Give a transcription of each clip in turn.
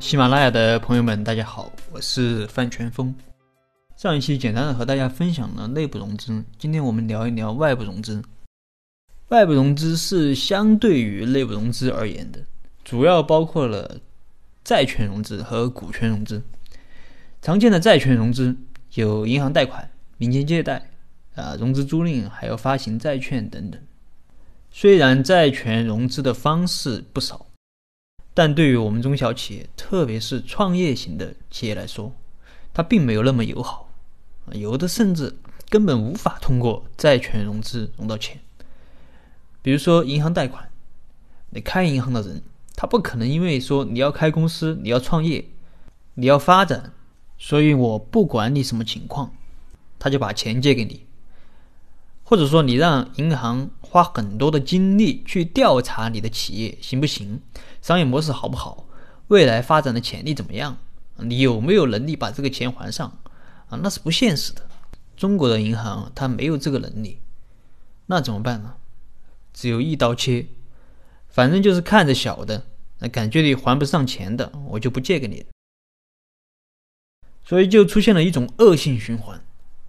喜马拉雅的朋友们，大家好，我是范全峰。上一期简单的和大家分享了内部融资，今天我们聊一聊外部融资。外部融资是相对于内部融资而言的，主要包括了债权融资和股权融资。常见的债权融资有银行贷款、民间借贷、啊融资租赁，还有发行债券等等。虽然债权融资的方式不少。但对于我们中小企业，特别是创业型的企业来说，它并没有那么友好，有的甚至根本无法通过债权融资融到钱。比如说银行贷款，你开银行的人，他不可能因为说你要开公司、你要创业、你要发展，所以我不管你什么情况，他就把钱借给你。或者说，你让银行花很多的精力去调查你的企业行不行，商业模式好不好，未来发展的潜力怎么样，你有没有能力把这个钱还上啊？那是不现实的。中国的银行它没有这个能力，那怎么办呢？只有一刀切，反正就是看着小的，那感觉你还不上钱的，我就不借给你。所以就出现了一种恶性循环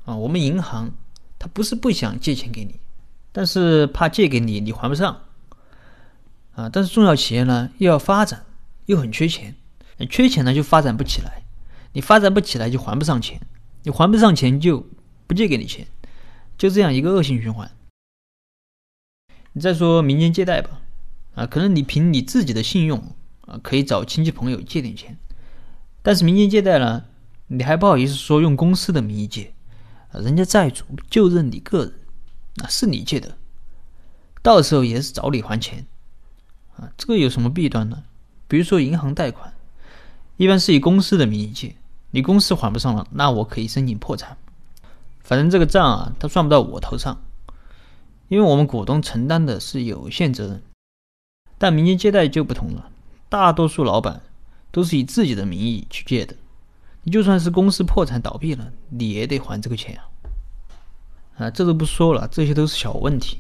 啊，我们银行。他不是不想借钱给你，但是怕借给你你还不上，啊！但是中小企业呢又要发展，又很缺钱，缺钱呢就发展不起来，你发展不起来就还不上钱，你还不上钱就不借给你钱，就这样一个恶性循环。你再说民间借贷吧，啊，可能你凭你自己的信用啊可以找亲戚朋友借点钱，但是民间借贷呢，你还不好意思说用公司的名义借。人家债主就认你个人，是你借的，到时候也是找你还钱，啊，这个有什么弊端呢？比如说银行贷款，一般是以公司的名义借，你公司还不上了，那我可以申请破产，反正这个账啊，他算不到我头上，因为我们股东承担的是有限责任。但民间借贷就不同了，大多数老板都是以自己的名义去借的。你就算是公司破产倒闭了，你也得还这个钱啊！啊，这都不说了，这些都是小问题。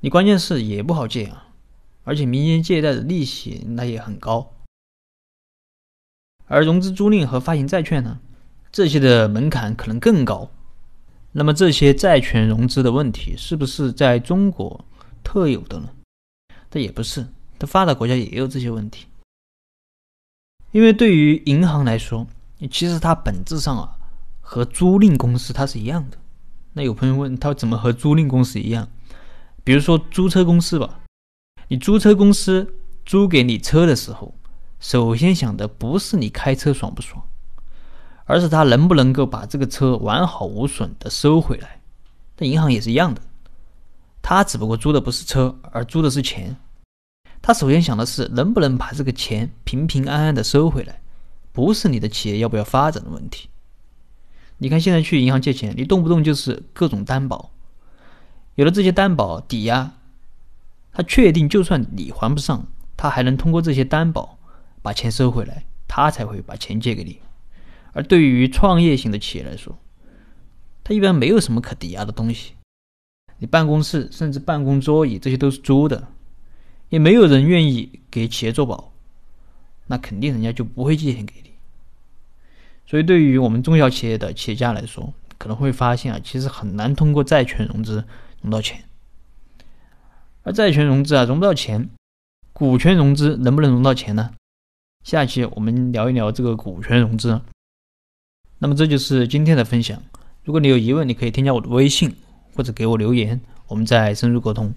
你关键是也不好借啊，而且民间借贷的利息那也很高。而融资租赁和发行债券呢，这些的门槛可能更高。那么这些债权融资的问题是不是在中国特有的呢？这也不是，它发达国家也有这些问题。因为对于银行来说，其实它本质上啊，和租赁公司它是一样的。那有朋友问，他怎么和租赁公司一样？比如说租车公司吧，你租车公司租给你车的时候，首先想的不是你开车爽不爽，而是他能不能够把这个车完好无损的收回来。那银行也是一样的，他只不过租的不是车，而租的是钱。他首先想的是能不能把这个钱平平安安的收回来。不是你的企业要不要发展的问题。你看现在去银行借钱，你动不动就是各种担保，有了这些担保抵押，他确定就算你还不上，他还能通过这些担保把钱收回来，他才会把钱借给你。而对于创业型的企业来说，他一般没有什么可抵押的东西，你办公室甚至办公桌椅这些都是租的，也没有人愿意给企业做保。那肯定人家就不会借钱给你，所以对于我们中小企业的企业家来说，可能会发现啊，其实很难通过债权融资融到钱。而债权融资啊融不到钱，股权融资能不能融到钱呢？下期我们聊一聊这个股权融资。那么这就是今天的分享。如果你有疑问，你可以添加我的微信或者给我留言，我们再深入沟通。